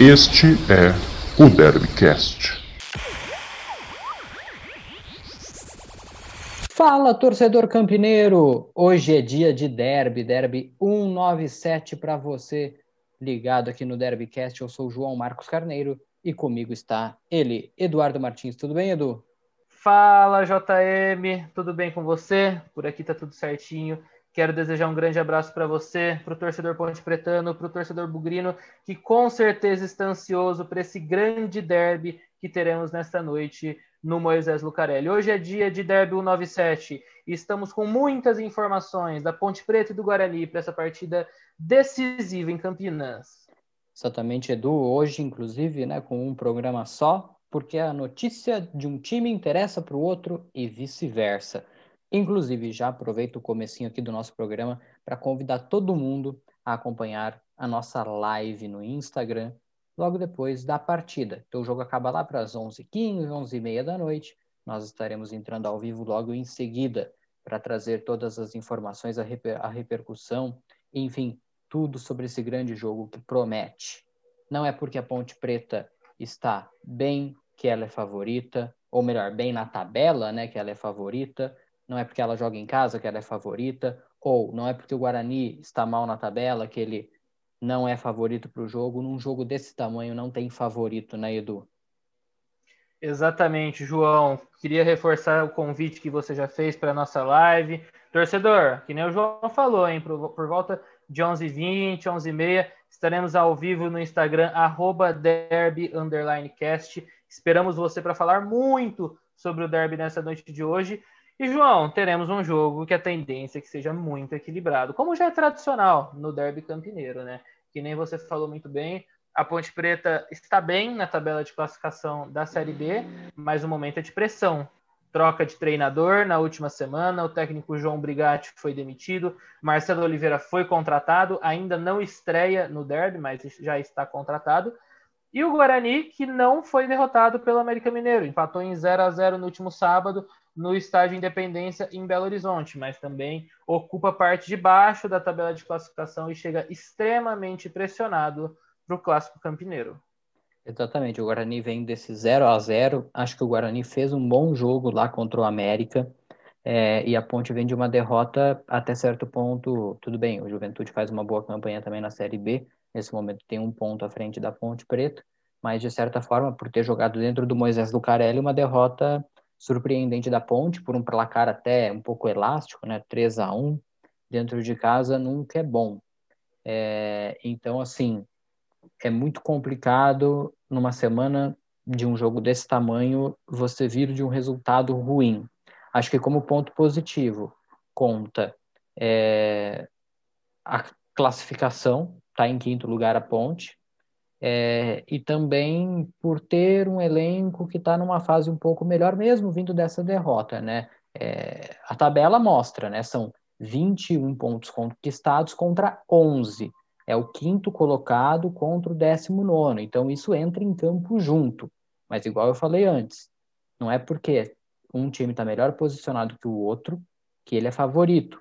Este é o Derbycast. Fala, torcedor campineiro! Hoje é dia de derby, derby 197 para você ligado aqui no Derbycast. Eu sou o João Marcos Carneiro e comigo está ele, Eduardo Martins. Tudo bem, Edu? Fala, JM, tudo bem com você? Por aqui tá tudo certinho. Quero desejar um grande abraço para você, para o torcedor Ponte Pretano, para o torcedor Bugrino, que com certeza está ansioso para esse grande derby que teremos nesta noite no Moisés Lucarelli. Hoje é dia de Derby 197 e estamos com muitas informações da Ponte Preta e do Guarani para essa partida decisiva em Campinas. Exatamente, Edu. Hoje, inclusive, né, com um programa só, porque a notícia de um time interessa para o outro e vice-versa. Inclusive, já aproveito o comecinho aqui do nosso programa para convidar todo mundo a acompanhar a nossa live no Instagram logo depois da partida. Então, o jogo acaba lá para as 11h15, 11h30 da noite. Nós estaremos entrando ao vivo logo em seguida para trazer todas as informações, a, reper a repercussão, enfim, tudo sobre esse grande jogo que promete. Não é porque a Ponte Preta está bem que ela é favorita, ou melhor, bem na tabela, né, que ela é favorita, não é porque ela joga em casa que ela é favorita, ou não é porque o Guarani está mal na tabela que ele não é favorito para o jogo. Num jogo desse tamanho não tem favorito, né, Edu? Exatamente, João. Queria reforçar o convite que você já fez para a nossa live. Torcedor, que nem o João falou, hein, por, por volta de 11h20, 11h30, estaremos ao vivo no Instagram, arroba. Esperamos você para falar muito sobre o derby nessa noite de hoje. E, João, teremos um jogo que a tendência é que seja muito equilibrado, como já é tradicional no derby campineiro, né? Que nem você falou muito bem, a Ponte Preta está bem na tabela de classificação da Série B, mas o momento é de pressão. Troca de treinador na última semana, o técnico João Brigatti foi demitido, Marcelo Oliveira foi contratado, ainda não estreia no derby, mas já está contratado. E o Guarani, que não foi derrotado pelo América Mineiro, empatou em 0 a 0 no último sábado, no estádio Independência em Belo Horizonte, mas também ocupa parte de baixo da tabela de classificação e chega extremamente pressionado para o clássico campineiro. Exatamente, o Guarani vem desse 0 a 0 Acho que o Guarani fez um bom jogo lá contra o América. É, e a Ponte vem de uma derrota até certo ponto. Tudo bem, o Juventude faz uma boa campanha também na Série B. Nesse momento tem um ponto à frente da Ponte Preta. Mas, de certa forma, por ter jogado dentro do Moisés Lucarelli, uma derrota surpreendente da Ponte, por um placar até um pouco elástico, né? 3 a 1 dentro de casa nunca é bom. É, então, assim, é muito complicado numa semana de um jogo desse tamanho você vir de um resultado ruim. Acho que como ponto positivo conta é, a classificação, está em quinto lugar a Ponte, é, e também por ter um elenco que está numa fase um pouco melhor, mesmo vindo dessa derrota, né? É, a tabela mostra, né? São 21 pontos conquistados contra 11. É o quinto colocado contra o décimo nono. Então, isso entra em campo junto. Mas, igual eu falei antes, não é porque um time está melhor posicionado que o outro que ele é favorito.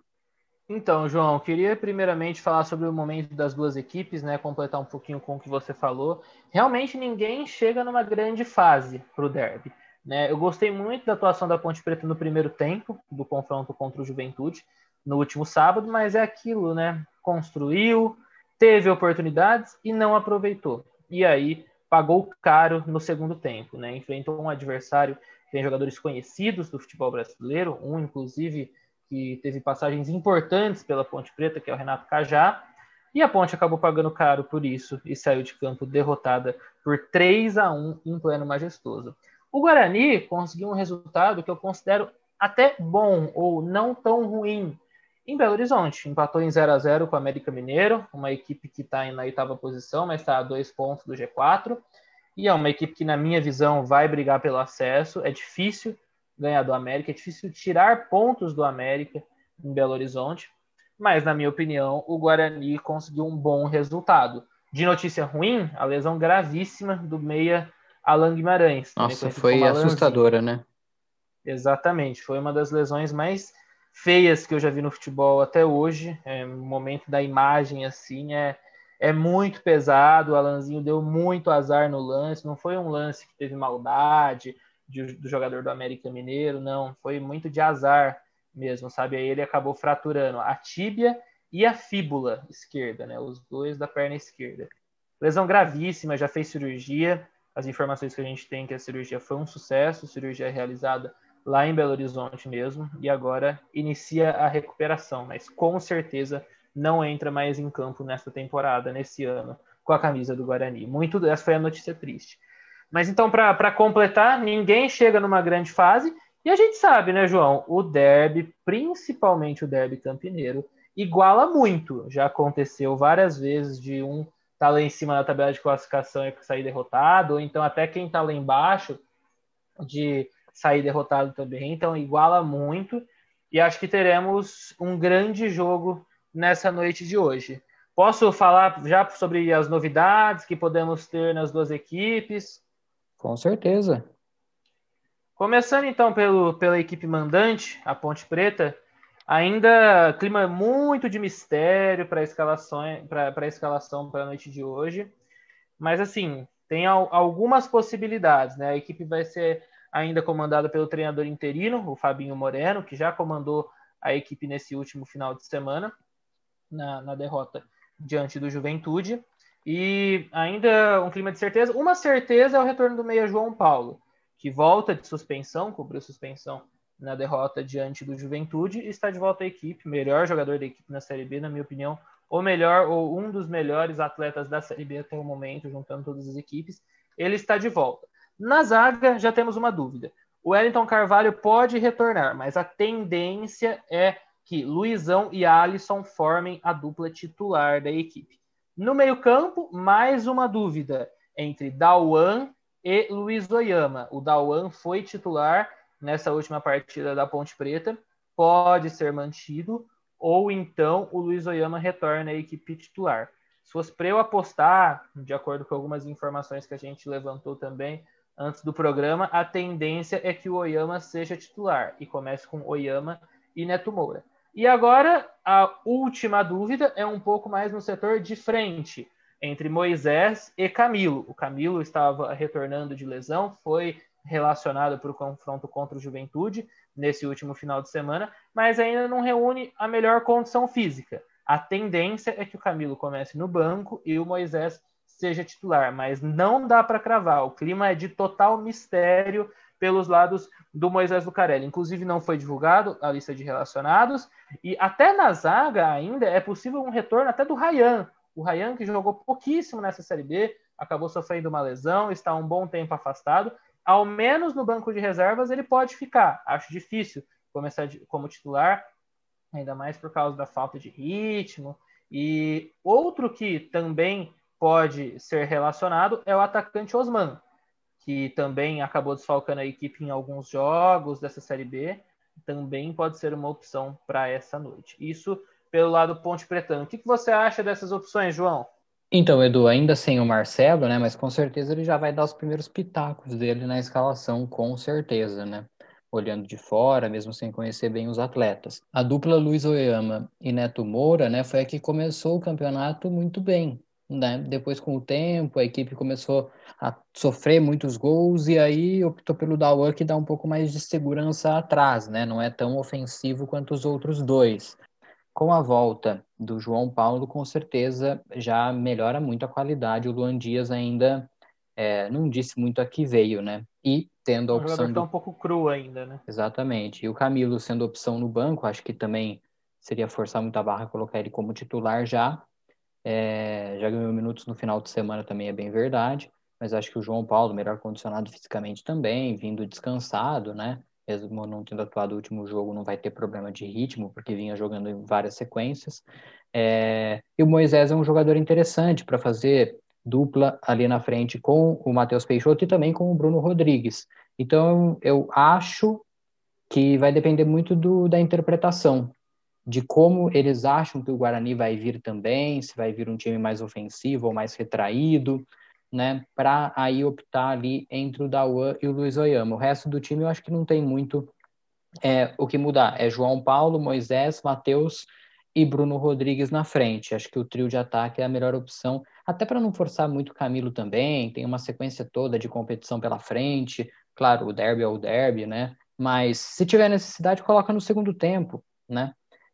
Então, João, queria primeiramente falar sobre o momento das duas equipes, né? Completar um pouquinho com o que você falou. Realmente ninguém chega numa grande fase para o derby. Né? Eu gostei muito da atuação da Ponte Preta no primeiro tempo do confronto contra o Juventude no último sábado, mas é aquilo, né? Construiu, teve oportunidades e não aproveitou. E aí pagou caro no segundo tempo, né? Enfrentou um adversário que tem jogadores conhecidos do futebol brasileiro, um inclusive que teve passagens importantes pela Ponte Preta, que é o Renato Cajá, e a Ponte acabou pagando caro por isso e saiu de campo derrotada por 3 a 1 em pleno majestoso. O Guarani conseguiu um resultado que eu considero até bom ou não tão ruim em Belo Horizonte. Empatou em 0 a 0 com o América Mineiro, uma equipe que está na oitava posição, mas está a dois pontos do G4. E é uma equipe que, na minha visão, vai brigar pelo acesso. É difícil ganhar do América. É difícil tirar pontos do América em Belo Horizonte, mas, na minha opinião, o Guarani conseguiu um bom resultado. De notícia ruim, a lesão gravíssima do meia Alan Guimarães. Nossa, foi assustadora, né? Exatamente, foi uma das lesões mais feias que eu já vi no futebol até hoje. É, o momento da imagem, assim, é, é muito pesado. O Alanzinho deu muito azar no lance. Não foi um lance que teve maldade de, do jogador do América Mineiro, não. Foi muito de azar mesmo, sabe? Aí ele acabou fraturando a tíbia e a fíbula esquerda, né? Os dois da perna esquerda. Lesão gravíssima, já fez cirurgia. As informações que a gente tem é que a cirurgia foi um sucesso, cirurgia realizada lá em Belo Horizonte mesmo, e agora inicia a recuperação, mas com certeza não entra mais em campo nesta temporada, nesse ano, com a camisa do Guarani. Muito essa foi a notícia triste. Mas então, para completar, ninguém chega numa grande fase, e a gente sabe, né, João? O derby, principalmente o derby campineiro, iguala muito. Já aconteceu várias vezes de um tá lá em cima da tabela de classificação e sair derrotado, ou então até quem tá lá embaixo de sair derrotado também. Então iguala muito e acho que teremos um grande jogo nessa noite de hoje. Posso falar já sobre as novidades que podemos ter nas duas equipes? Com certeza. Começando então pelo, pela equipe mandante, a Ponte Preta, ainda clima muito de mistério para a escalação para a escalação para a noite de hoje, mas assim tem al, algumas possibilidades, né? A equipe vai ser ainda comandada pelo treinador interino, o Fabinho Moreno, que já comandou a equipe nesse último final de semana na, na derrota diante do Juventude. E ainda um clima de certeza. Uma certeza é o retorno do meia João Paulo que volta de suspensão, cobriu suspensão na derrota diante do Juventude e está de volta à equipe, melhor jogador da equipe na Série B, na minha opinião, ou melhor, ou um dos melhores atletas da Série B até o momento, juntando todas as equipes, ele está de volta. Na zaga, já temos uma dúvida. O Wellington Carvalho pode retornar, mas a tendência é que Luizão e Alisson formem a dupla titular da equipe. No meio-campo, mais uma dúvida entre Dawan e Luiz Oyama. O Dawan foi titular nessa última partida da Ponte Preta, pode ser mantido, ou então o Luiz Oyama retorna à equipe titular. Se fosse para eu apostar, de acordo com algumas informações que a gente levantou também antes do programa, a tendência é que o Oyama seja titular e comece com Oyama e Neto Moura. E agora, a última dúvida é um pouco mais no setor de frente entre Moisés e Camilo. O Camilo estava retornando de lesão, foi relacionado para o confronto contra o Juventude nesse último final de semana, mas ainda não reúne a melhor condição física. A tendência é que o Camilo comece no banco e o Moisés seja titular, mas não dá para cravar. O clima é de total mistério pelos lados do Moisés Lucarelli. Inclusive, não foi divulgado a lista de relacionados, e até na zaga ainda é possível um retorno até do Rayan, o Ryan, que jogou pouquíssimo nessa Série B, acabou sofrendo uma lesão, está um bom tempo afastado. Ao menos no banco de reservas ele pode ficar. Acho difícil começar como titular, ainda mais por causa da falta de ritmo. E outro que também pode ser relacionado é o atacante Osman, que também acabou desfalcando a equipe em alguns jogos dessa Série B. Também pode ser uma opção para essa noite. Isso pelo lado Ponte Pretano. O que, que você acha dessas opções, João? Então, Edu, ainda sem o Marcelo, né? Mas com certeza ele já vai dar os primeiros pitacos dele na escalação, com certeza, né? Olhando de fora, mesmo sem conhecer bem os atletas. A dupla Luiz Oyama e Neto Moura, né? Foi a que começou o campeonato muito bem. Né? Depois, com o tempo, a equipe começou a sofrer muitos gols e aí optou pelo Dawan, que dá um pouco mais de segurança atrás, né? Não é tão ofensivo quanto os outros dois com a volta do João Paulo, com certeza já melhora muito a qualidade. O Luan Dias ainda é, não disse muito a que veio, né? E tendo a o opção. Tá do... um pouco cru ainda, né? Exatamente. E o Camilo sendo opção no banco, acho que também seria forçar muito a barra colocar ele como titular já. É, já ganhou minutos no final de semana também é bem verdade, mas acho que o João Paulo, melhor condicionado fisicamente também, vindo descansado, né? mesmo não tendo atuado o último jogo, não vai ter problema de ritmo, porque vinha jogando em várias sequências. É, e o Moisés é um jogador interessante para fazer dupla ali na frente com o Matheus Peixoto e também com o Bruno Rodrigues. Então, eu acho que vai depender muito do, da interpretação, de como eles acham que o Guarani vai vir também, se vai vir um time mais ofensivo ou mais retraído né, para aí optar ali entre o Dawan e o Luiz Oyama. O resto do time eu acho que não tem muito é, o que mudar. É João Paulo, Moisés, Matheus e Bruno Rodrigues na frente. Acho que o trio de ataque é a melhor opção, até para não forçar muito Camilo também. Tem uma sequência toda de competição pela frente. Claro, o derby é o derby, né? Mas se tiver necessidade, coloca no segundo tempo, né?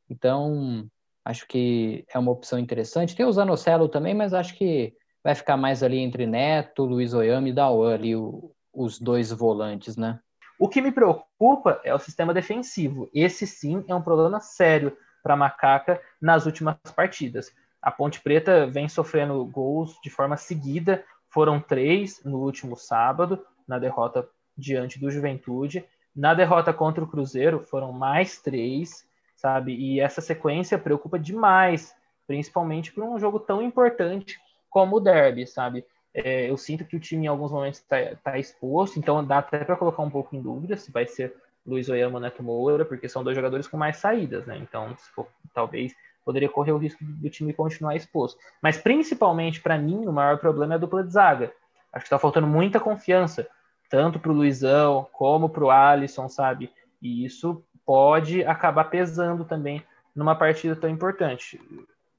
Então, acho que é uma opção interessante. Tem o Zanocelo também, mas acho que vai ficar mais ali entre Neto, Luiz Oyama e Dawan ali, o, os dois volantes, né? O que me preocupa é o sistema defensivo. Esse sim é um problema sério para Macaca nas últimas partidas. A Ponte Preta vem sofrendo gols de forma seguida, foram três no último sábado, na derrota diante do Juventude. Na derrota contra o Cruzeiro foram mais três, sabe? E essa sequência preocupa demais, principalmente por um jogo tão importante como o Derby, sabe? É, eu sinto que o time em alguns momentos está tá exposto, então dá até para colocar um pouco em dúvida se vai ser Luiz Oyama ou Neto Moura, porque são dois jogadores com mais saídas, né? Então, for, talvez poderia correr o risco do time continuar exposto. Mas principalmente para mim, o maior problema é a dupla de zaga. Acho que está faltando muita confiança, tanto para o Luizão como para o Alisson, sabe? E isso pode acabar pesando também numa partida tão importante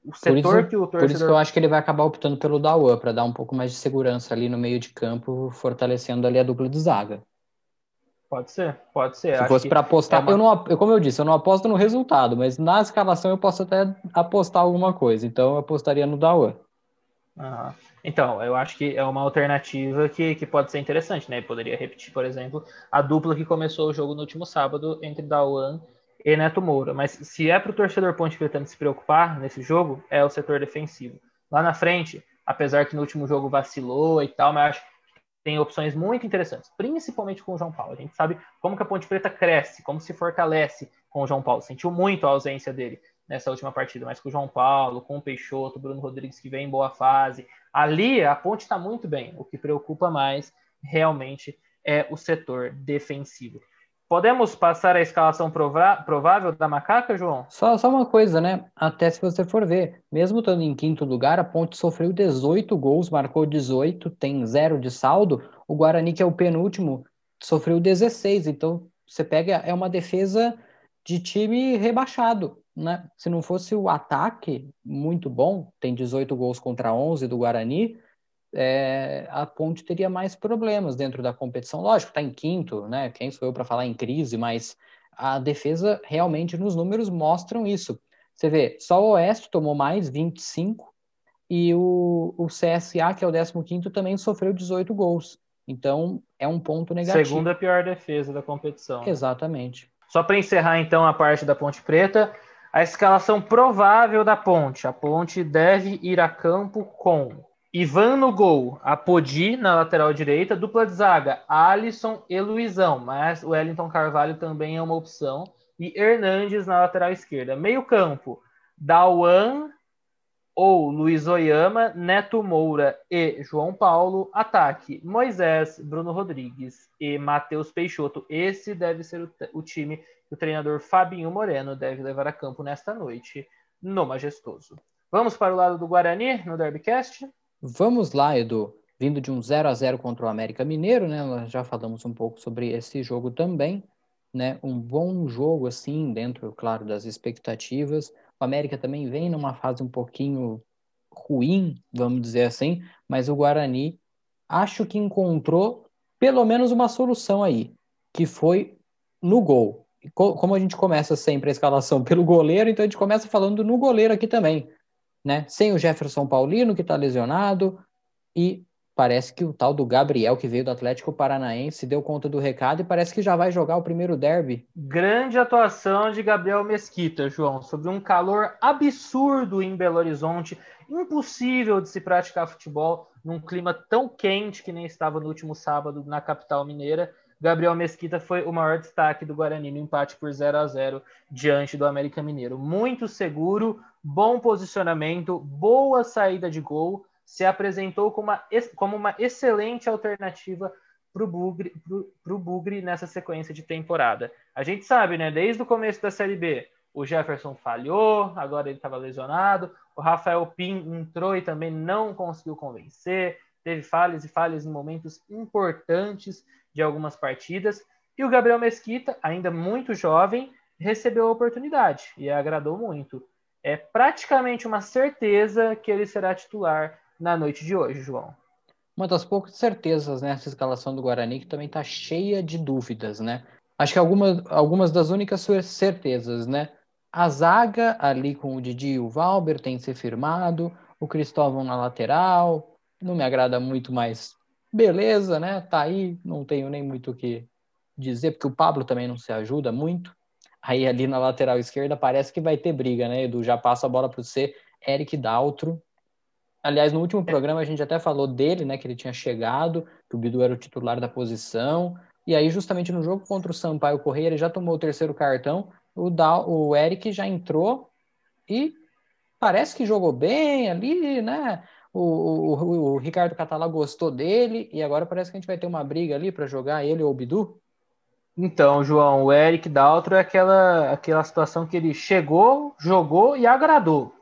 o setor isso, que o torcedor... Por isso que eu acho que ele vai acabar optando pelo Dawan, para dar um pouco mais de segurança ali no meio de campo, fortalecendo ali a dupla de zaga. Pode ser, pode ser. Se acho fosse para apostar, é uma... eu não, como eu disse, eu não aposto no resultado, mas na escalação eu posso até apostar alguma coisa, então eu apostaria no Dawan. Uhum. Então, eu acho que é uma alternativa que, que pode ser interessante, né? poderia repetir, por exemplo, a dupla que começou o jogo no último sábado entre Dawan e Neto Moura. Mas se é para o torcedor Ponte Pretano se preocupar nesse jogo, é o setor defensivo. Lá na frente, apesar que no último jogo vacilou e tal, mas acho que tem opções muito interessantes, principalmente com o João Paulo. A gente sabe como que a Ponte Preta cresce, como se fortalece com o João Paulo. Sentiu muito a ausência dele nessa última partida, mas com o João Paulo, com o Peixoto, Bruno Rodrigues que vem em boa fase. Ali a Ponte está muito bem. O que preocupa mais realmente é o setor defensivo. Podemos passar a escalação provável da macaca, João? Só, só uma coisa, né? Até se você for ver, mesmo estando em quinto lugar, a Ponte sofreu 18 gols, marcou 18, tem zero de saldo. O Guarani, que é o penúltimo, sofreu 16. Então, você pega, é uma defesa de time rebaixado, né? Se não fosse o ataque muito bom, tem 18 gols contra 11 do Guarani, é, a Ponte teria mais problemas dentro da competição. Lógico, está em quinto, né? Quem sou eu para falar em crise, mas a defesa realmente nos números mostram isso. Você vê, só o Oeste tomou mais 25 e o, o CSA, que é o 15 também sofreu 18 gols. Então, é um ponto negativo. Segunda pior defesa da competição. Né? Exatamente. Só para encerrar então a parte da Ponte Preta, a escalação provável da Ponte. A Ponte deve ir a campo com Ivan no gol, Apodi na lateral direita, dupla de zaga, Alisson e Luizão, mas o Wellington Carvalho também é uma opção, e Hernandes na lateral esquerda. Meio campo, Dawan ou Luiz Oyama, Neto Moura e João Paulo. Ataque, Moisés, Bruno Rodrigues e Matheus Peixoto. Esse deve ser o, o time que o treinador Fabinho Moreno deve levar a campo nesta noite no Majestoso. Vamos para o lado do Guarani no Derbycast? Vamos lá, Edu. Vindo de um 0 a 0 contra o América Mineiro, né? Nós já falamos um pouco sobre esse jogo também, né? Um bom jogo assim, dentro, claro, das expectativas. O América também vem numa fase um pouquinho ruim, vamos dizer assim, mas o Guarani acho que encontrou pelo menos uma solução aí, que foi no gol. Como a gente começa sempre a escalação pelo goleiro, então a gente começa falando no goleiro aqui também né? Sem o Jefferson Paulino, que está lesionado, e parece que o tal do Gabriel, que veio do Atlético Paranaense, deu conta do recado e parece que já vai jogar o primeiro derby. Grande atuação de Gabriel Mesquita, João, sobre um calor absurdo em Belo Horizonte, impossível de se praticar futebol num clima tão quente que nem estava no último sábado na capital mineira. Gabriel Mesquita foi o maior destaque do Guarani no empate por 0 a 0 diante do América Mineiro. Muito seguro, bom posicionamento, boa saída de gol, se apresentou como uma, como uma excelente alternativa para o Bugre, Bugre nessa sequência de temporada. A gente sabe, né? Desde o começo da Série B, o Jefferson falhou, agora ele estava lesionado. O Rafael Pim entrou e também não conseguiu convencer. Teve falhas e falhas em momentos importantes de algumas partidas. E o Gabriel Mesquita, ainda muito jovem, recebeu a oportunidade e agradou muito. é praticamente uma certeza que ele será titular na noite de hoje, João. Uma das poucas certezas nessa escalação do Guarani que também está cheia de dúvidas, né? Acho que algumas, algumas das únicas certezas, né? A zaga ali com o Didi e o Valber tem que ser firmado, o Cristóvão na lateral, não me agrada muito, mas beleza, né? Tá aí, não tenho nem muito o que dizer, porque o Pablo também não se ajuda muito. Aí ali na lateral esquerda parece que vai ter briga, né, Edu? Já passa a bola para você, Eric Daltro. Aliás, no último programa a gente até falou dele, né, que ele tinha chegado, que o Bidu era o titular da posição. E aí, justamente no jogo contra o Sampaio Correia, ele já tomou o terceiro cartão. O, Dal, o Eric já entrou e parece que jogou bem ali, né? O, o, o Ricardo Catalá gostou dele e agora parece que a gente vai ter uma briga ali para jogar ele ou o Bidu. Então, João, o Eric Daltro é aquela, aquela situação que ele chegou, jogou e agradou.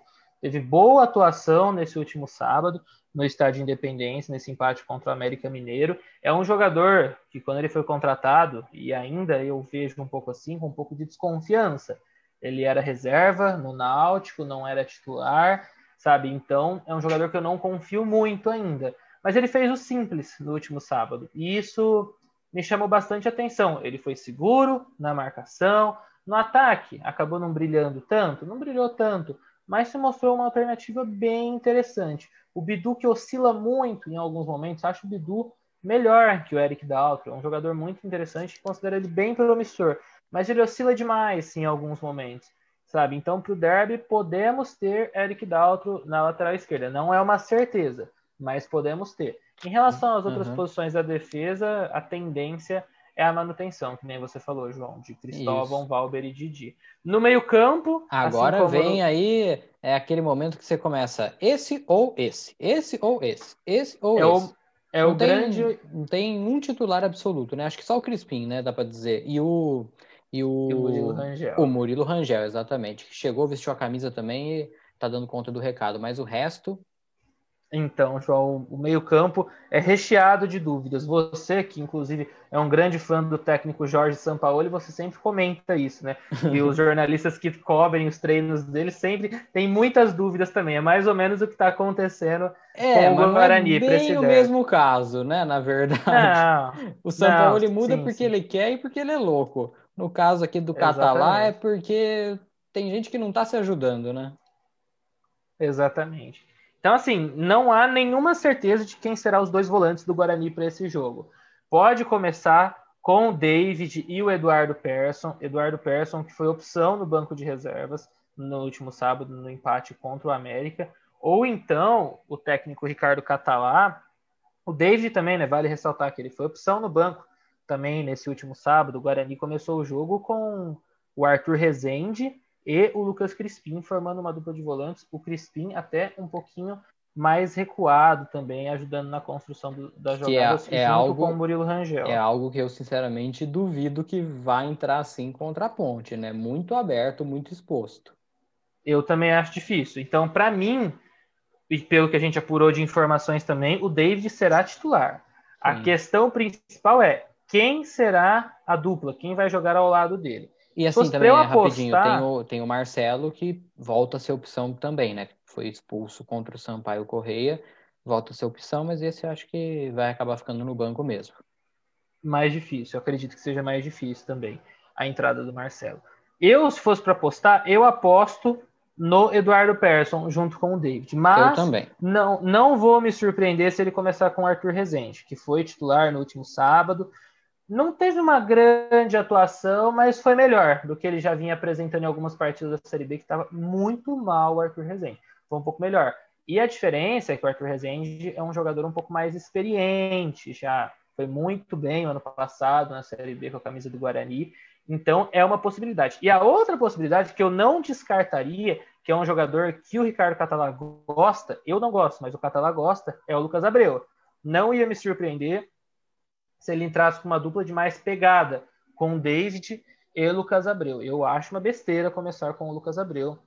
Teve boa atuação nesse último sábado no estádio Independência, nesse empate contra o América Mineiro. É um jogador que, quando ele foi contratado, e ainda eu vejo um pouco assim, com um pouco de desconfiança. Ele era reserva no Náutico, não era titular, sabe? Então, é um jogador que eu não confio muito ainda. Mas ele fez o simples no último sábado. E isso me chamou bastante atenção. Ele foi seguro na marcação, no ataque, acabou não brilhando tanto, não brilhou tanto, mas se mostrou uma alternativa bem interessante. O Bidu que oscila muito em alguns momentos, acho o Bidu melhor que o Eric Daltro, é um jogador muito interessante, considero ele bem promissor, mas ele oscila demais em alguns momentos, sabe? Então, para o derby, podemos ter Eric Daltro na lateral esquerda. Não é uma certeza, mas podemos ter. Em relação às outras uhum. posições da defesa, a tendência é a manutenção, que nem você falou, João, de Cristóvão, Isso. Valber e Didi. No meio-campo. Assim Agora assim vem no... aí é aquele momento que você começa esse ou esse, esse ou esse, esse ou é esse. O, é não o tem, grande. Não tem um titular absoluto, né? Acho que só o Crispim, né? Dá para dizer. E o. E o, e o Murilo Rangel. O Murilo Rangel, exatamente. Que chegou, vestiu a camisa também e tá dando conta do recado. Mas o resto, então, João, o meio-campo é recheado de dúvidas. Você, que inclusive é um grande fã do técnico Jorge Sampaoli, você sempre comenta isso, né? E os jornalistas que cobrem os treinos dele sempre têm muitas dúvidas também. É mais ou menos o que está acontecendo é, com o Guarani. Não é bem o mesmo caso, né? Na verdade. Não, o Sampaoli não, muda sim, porque sim. ele quer e porque ele é louco. No caso aqui do Catalá é porque tem gente que não está se ajudando, né? Exatamente. Então, assim, não há nenhuma certeza de quem será os dois volantes do Guarani para esse jogo. Pode começar com o David e o Eduardo Persson. Eduardo Persson, que foi opção no banco de reservas no último sábado, no empate contra o América. Ou então, o técnico Ricardo Catalá. O David também, né? Vale ressaltar que ele foi opção no banco também nesse último sábado. O Guarani começou o jogo com o Arthur Rezende e o Lucas Crispim formando uma dupla de volantes, o Crispim até um pouquinho mais recuado também, ajudando na construção do, das que é jogadas é, é algo, com o Murilo Rangel. É algo que eu sinceramente duvido que vá entrar assim contra a Ponte, né? Muito aberto, muito exposto. Eu também acho difícil. Então, para mim, e pelo que a gente apurou de informações também, o David será titular. Sim. A questão principal é quem será a dupla, quem vai jogar ao lado dele. E assim também, é, rapidinho, tem o, tem o Marcelo que volta a ser opção também, né? Foi expulso contra o Sampaio Correia, volta a ser opção, mas esse eu acho que vai acabar ficando no banco mesmo. Mais difícil, eu acredito que seja mais difícil também a entrada do Marcelo. Eu, se fosse para apostar, eu aposto no Eduardo Persson junto com o David. Mas eu também. Não, não vou me surpreender se ele começar com o Arthur Rezende, que foi titular no último sábado não teve uma grande atuação, mas foi melhor do que ele já vinha apresentando em algumas partidas da Série B, que estava muito mal o Arthur Rezende. Foi um pouco melhor. E a diferença é que o Arthur Rezende é um jogador um pouco mais experiente, já foi muito bem no ano passado na Série B com a camisa do Guarani. Então é uma possibilidade. E a outra possibilidade que eu não descartaria, que é um jogador que o Ricardo Catalá gosta, eu não gosto, mas o Catalá gosta, é o Lucas Abreu. Não ia me surpreender se ele entrasse com uma dupla de mais pegada, com o David e Lucas Abreu. Eu acho uma besteira começar com o Lucas Abreu,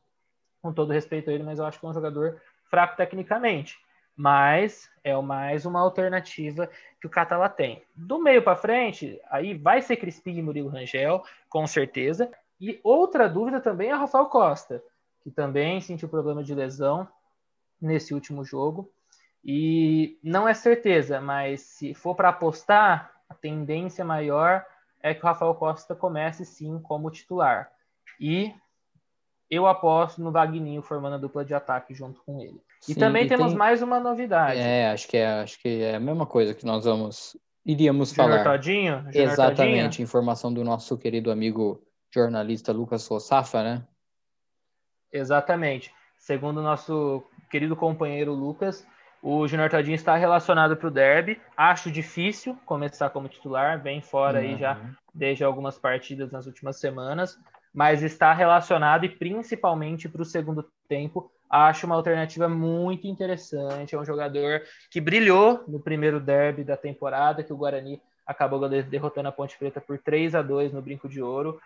com todo respeito a ele, mas eu acho que é um jogador fraco tecnicamente. Mas é mais uma alternativa que o Catala tem. Do meio para frente, aí vai ser Crispim e Murilo Rangel, com certeza. E outra dúvida também é o Rafael Costa, que também sentiu problema de lesão nesse último jogo. E não é certeza, mas se for para apostar, a tendência maior é que o Rafael Costa comece sim como titular. E eu aposto no Vagninho formando a dupla de ataque junto com ele. E sim, também e temos tem... mais uma novidade. É, acho que é, acho que é a mesma coisa que nós vamos iríamos Junior falar. Todinho? Junior Exatamente, Todinho? informação do nosso querido amigo jornalista Lucas Rossafa, né? Exatamente. Segundo o nosso querido companheiro Lucas, o Junior Todinho está relacionado para o derby. Acho difícil começar como titular, bem fora uhum. aí já desde algumas partidas nas últimas semanas, mas está relacionado e principalmente para o segundo tempo. Acho uma alternativa muito interessante. É um jogador que brilhou no primeiro derby da temporada, que o Guarani acabou derrotando a Ponte Preta por 3 a 2 no Brinco de Ouro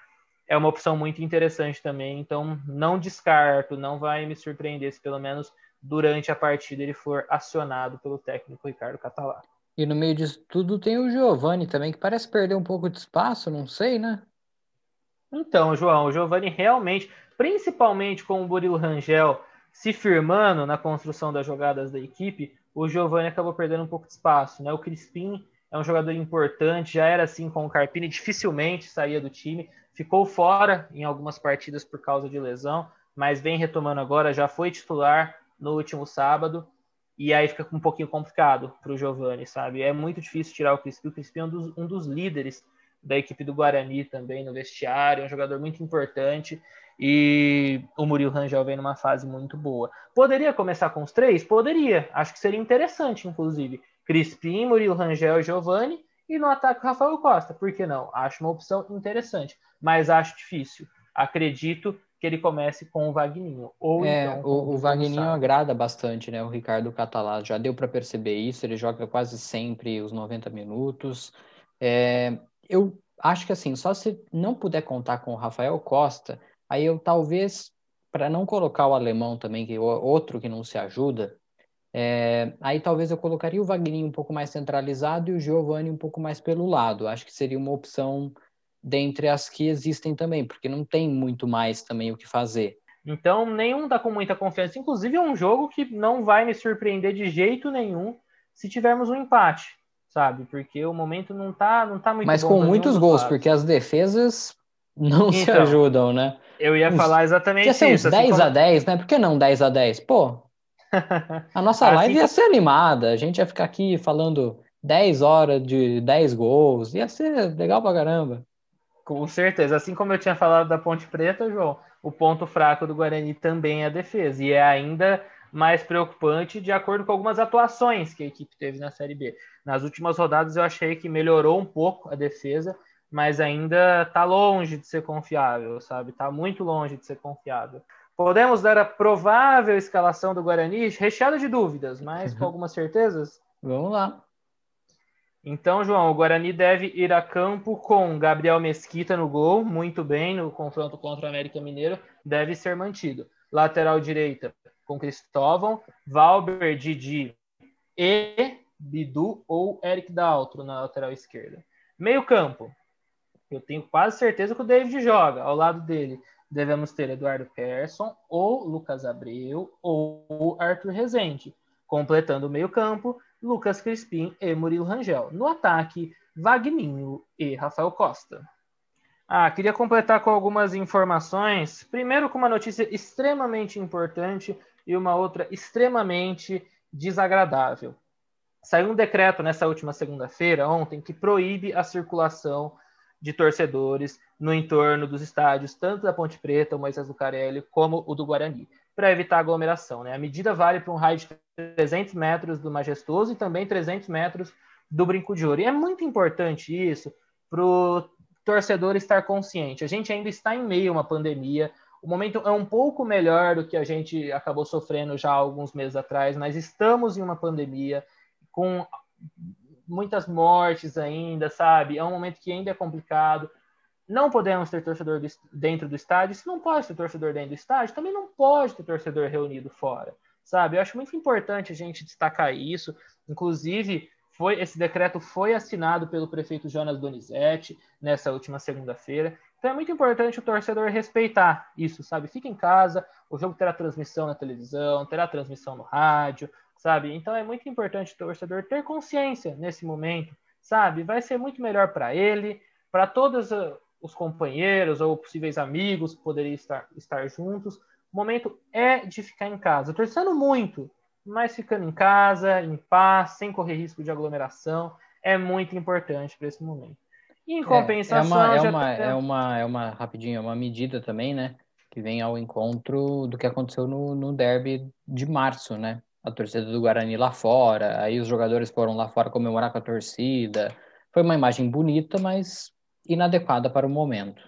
é uma opção muito interessante também. Então, não descarto, não vai me surpreender se pelo menos durante a partida ele for acionado pelo técnico Ricardo Catalá. E no meio disso tudo tem o Giovani também, que parece perder um pouco de espaço, não sei, né? Então, João, o Giovani realmente, principalmente com o Burilo Rangel se firmando na construção das jogadas da equipe, o Giovani acabou perdendo um pouco de espaço, né? O Crispim é um jogador importante, já era assim com o Carpini, dificilmente saía do time, ficou fora em algumas partidas por causa de lesão, mas vem retomando agora, já foi titular no último sábado, e aí fica um pouquinho complicado para o Giovani, sabe? É muito difícil tirar o Crispim, o Crispim é um dos, um dos líderes da equipe do Guarani também no vestiário, é um jogador muito importante, e o Murilo Rangel vem numa fase muito boa. Poderia começar com os três? Poderia, acho que seria interessante, inclusive. Crispim, Murilo Rangel e Giovani, e no ataque Rafael Costa. Por que não? Acho uma opção interessante, mas acho difícil. Acredito que ele comece com o Vagninho. Ou é, então, o, o Vagninho agrada bastante, né? O Ricardo Catalá já deu para perceber isso, ele joga quase sempre os 90 minutos. É, eu acho que assim, só se não puder contar com o Rafael Costa, aí eu talvez, para não colocar o alemão também, que é outro que não se ajuda, é, aí talvez eu colocaria o Wagner um pouco mais centralizado e o Giovanni um pouco mais pelo lado. Acho que seria uma opção dentre as que existem também, porque não tem muito mais também o que fazer. Então, nenhum dá com muita confiança. Inclusive, é um jogo que não vai me surpreender de jeito nenhum se tivermos um empate, sabe? Porque o momento não tá, não tá muito Mas com muitos gols, porque as defesas não então, se ajudam, né? Eu ia falar exatamente Podia ser isso. Uns 10 assim como... a 10, né? Por que não 10 a 10? Pô, a nossa assim live ia ser animada, a gente ia ficar aqui falando 10 horas de 10 gols, ia ser legal pra caramba. Com certeza, assim como eu tinha falado da Ponte Preta, João, o ponto fraco do Guarani também é a defesa, e é ainda mais preocupante de acordo com algumas atuações que a equipe teve na Série B. Nas últimas rodadas eu achei que melhorou um pouco a defesa, mas ainda está longe de ser confiável, sabe? Está muito longe de ser confiável. Podemos dar a provável escalação do Guarani, recheada de dúvidas, mas com uhum. algumas certezas? Vamos lá. Então, João, o Guarani deve ir a campo com Gabriel Mesquita no gol, muito bem, no confronto contra o América Mineiro, deve ser mantido. Lateral direita com Cristóvão, Valber, Didi e Bidu ou Eric Daltro na lateral esquerda. Meio campo, eu tenho quase certeza que o David joga ao lado dele devemos ter Eduardo Persson, ou Lucas Abreu, ou Arthur Rezende. Completando o meio-campo, Lucas Crispim e Murilo Rangel. No ataque, Vagninho e Rafael Costa. Ah, queria completar com algumas informações. Primeiro, com uma notícia extremamente importante e uma outra extremamente desagradável. Saiu um decreto nessa última segunda-feira, ontem, que proíbe a circulação de torcedores no entorno dos estádios, tanto da Ponte Preta, o Moisés Lucarelli, como o do Guarani, para evitar aglomeração. Né? A medida vale para um raio de 300 metros do Majestoso e também 300 metros do Brinco de Ouro. E é muito importante isso para o torcedor estar consciente. A gente ainda está em meio a uma pandemia, o momento é um pouco melhor do que a gente acabou sofrendo já alguns meses atrás, mas estamos em uma pandemia com muitas mortes ainda, sabe? É um momento que ainda é complicado. Não podemos ter torcedor dentro do estádio. Se não pode ter torcedor dentro do estádio, também não pode ter torcedor reunido fora, sabe? Eu acho muito importante a gente destacar isso. Inclusive, foi esse decreto foi assinado pelo prefeito Jonas Donizete nessa última segunda-feira. Então é muito importante o torcedor respeitar isso, sabe? Fica em casa, o jogo terá transmissão na televisão, terá transmissão no rádio, sabe? Então é muito importante o torcedor ter consciência nesse momento, sabe? Vai ser muito melhor para ele, para todos uh, os companheiros ou possíveis amigos que poderiam estar, estar juntos. O momento é de ficar em casa, torcendo muito, mas ficando em casa, em paz, sem correr risco de aglomeração, é muito importante para esse momento. E em compensação, é, é, uma, é, uma, é, uma, é uma rapidinho, é uma medida também, né? Que vem ao encontro do que aconteceu no, no derby de março, né? A torcida do Guarani lá fora, aí os jogadores foram lá fora comemorar com a torcida. Foi uma imagem bonita, mas inadequada para o momento.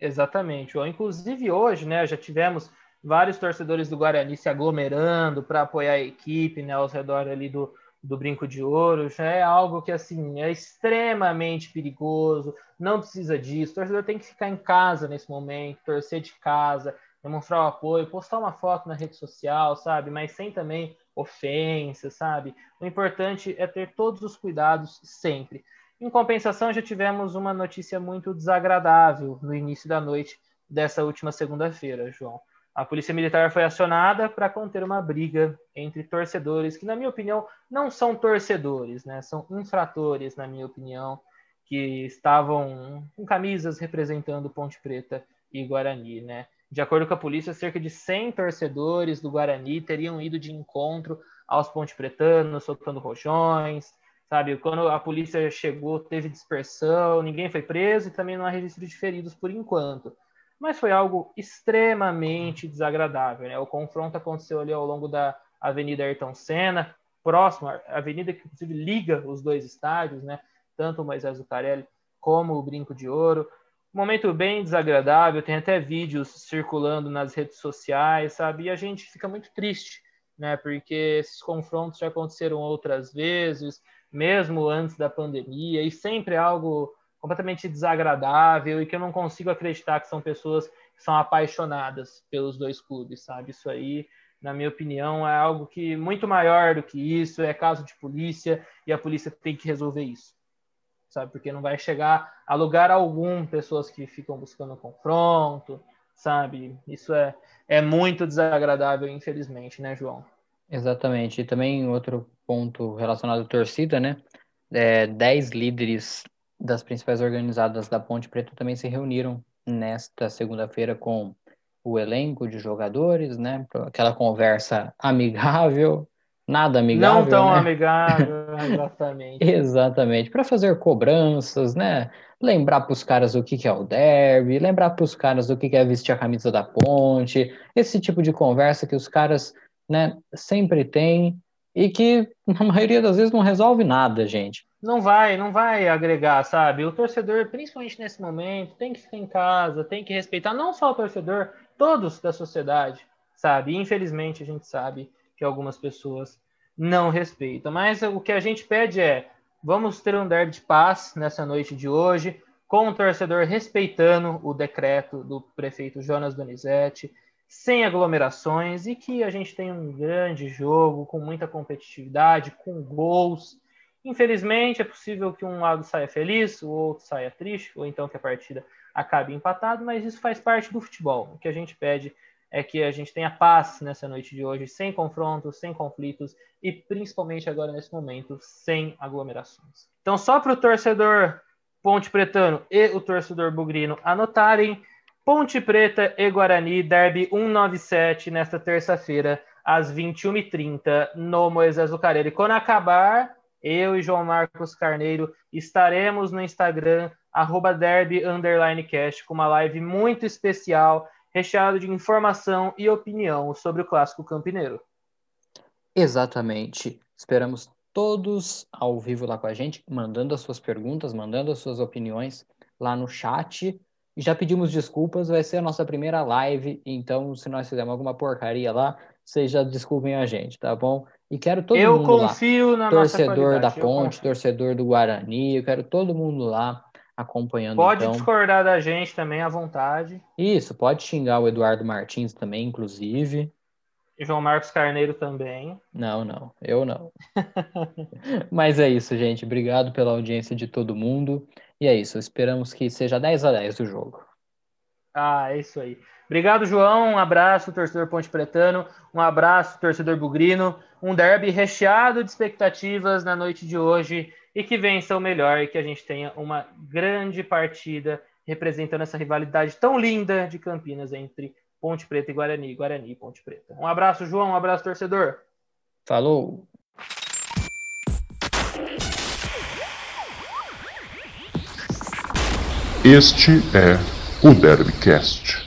Exatamente. Inclusive hoje, né, já tivemos vários torcedores do Guarani se aglomerando para apoiar a equipe, né, ao redor ali do, do Brinco de Ouro, já é algo que assim é extremamente perigoso, não precisa disso. O torcedor tem que ficar em casa nesse momento, torcer de casa, demonstrar o apoio, postar uma foto na rede social, sabe? Mas sem também ofensa, sabe? O importante é ter todos os cuidados sempre. Em compensação, já tivemos uma notícia muito desagradável no início da noite dessa última segunda-feira, João. A Polícia Militar foi acionada para conter uma briga entre torcedores, que, na minha opinião, não são torcedores, né? São infratores, na minha opinião, que estavam com camisas representando Ponte Preta e Guarani, né? De acordo com a polícia, cerca de 100 torcedores do Guarani teriam ido de encontro aos ponte pretanos, soltando rojões, sabe? Quando a polícia chegou, teve dispersão, ninguém foi preso e também não há registro de feridos por enquanto. Mas foi algo extremamente desagradável, né? O confronto aconteceu ali ao longo da Avenida Ayrton Senna, próximo, a avenida que inclusive liga os dois estádios, né? Tanto o Moisés Zucarelli como o Brinco de Ouro. Momento bem desagradável, tem até vídeos circulando nas redes sociais, sabe? E a gente fica muito triste, né? Porque esses confrontos já aconteceram outras vezes, mesmo antes da pandemia, e sempre é algo completamente desagradável e que eu não consigo acreditar que são pessoas que são apaixonadas pelos dois clubes, sabe? Isso aí, na minha opinião, é algo que muito maior do que isso, é caso de polícia e a polícia tem que resolver isso. Sabe? Porque não vai chegar a lugar algum pessoas que ficam buscando confronto, sabe? Isso é, é muito desagradável, infelizmente, né, João? Exatamente. E também outro ponto relacionado à torcida, né? É, dez líderes das principais organizadas da Ponte Preta também se reuniram nesta segunda-feira com o elenco de jogadores, né? Aquela conversa amigável, nada amigável. Não tão né? amigável, exatamente. exatamente, para fazer cobranças, né? Lembrar para os caras o que, que é o derby, lembrar para os caras o que, que é vestir a camisa da ponte, esse tipo de conversa que os caras né, sempre têm e que, na maioria das vezes, não resolve nada, gente. Não vai, não vai agregar, sabe? O torcedor, principalmente nesse momento, tem que ficar em casa, tem que respeitar não só o torcedor, todos da sociedade, sabe? Infelizmente, a gente sabe que algumas pessoas não respeitam. Mas o que a gente pede é: vamos ter um derby de paz nessa noite de hoje, com o torcedor respeitando o decreto do prefeito Jonas Donizete, sem aglomerações e que a gente tenha um grande jogo com muita competitividade, com gols. Infelizmente, é possível que um lado saia feliz, o outro saia triste, ou então que a partida acabe empatado, mas isso faz parte do futebol. O que a gente pede é que a gente tenha paz nessa noite de hoje, sem confrontos, sem conflitos e principalmente agora nesse momento, sem aglomerações. Então, só para o torcedor Ponte Pretano e o torcedor Bugrino anotarem, Ponte Preta e Guarani, Derby 197, nesta terça-feira, às 21h30, no Moisés Zucarelli. Quando acabar, eu e João Marcos Carneiro estaremos no Instagram, arroba com uma live muito especial, recheada de informação e opinião sobre o Clássico Campineiro. Exatamente. Esperamos todos ao vivo lá com a gente, mandando as suas perguntas, mandando as suas opiniões lá no chat já pedimos desculpas, vai ser a nossa primeira live, então se nós fizermos alguma porcaria lá, vocês já desculpem a gente, tá bom? E quero todo eu mundo lá. Torcedor da Ponte, torcedor do Guarani, eu quero todo mundo lá acompanhando. Pode então. discordar da gente também à vontade. Isso, pode xingar o Eduardo Martins também, inclusive. E João Marcos Carneiro também. Não, não, eu não. Mas é isso, gente. Obrigado pela audiência de todo mundo. E é isso, esperamos que seja 10 a 10 o jogo. Ah, é isso aí. Obrigado, João. Um abraço, torcedor Ponte Pretano. Um abraço, torcedor Bugrino. Um derby recheado de expectativas na noite de hoje e que vença o melhor e que a gente tenha uma grande partida representando essa rivalidade tão linda de Campinas entre Ponte Preta e Guarani, Guarani e Ponte Preta. Um abraço, João. Um abraço, torcedor. Falou. Este é o Derbycast.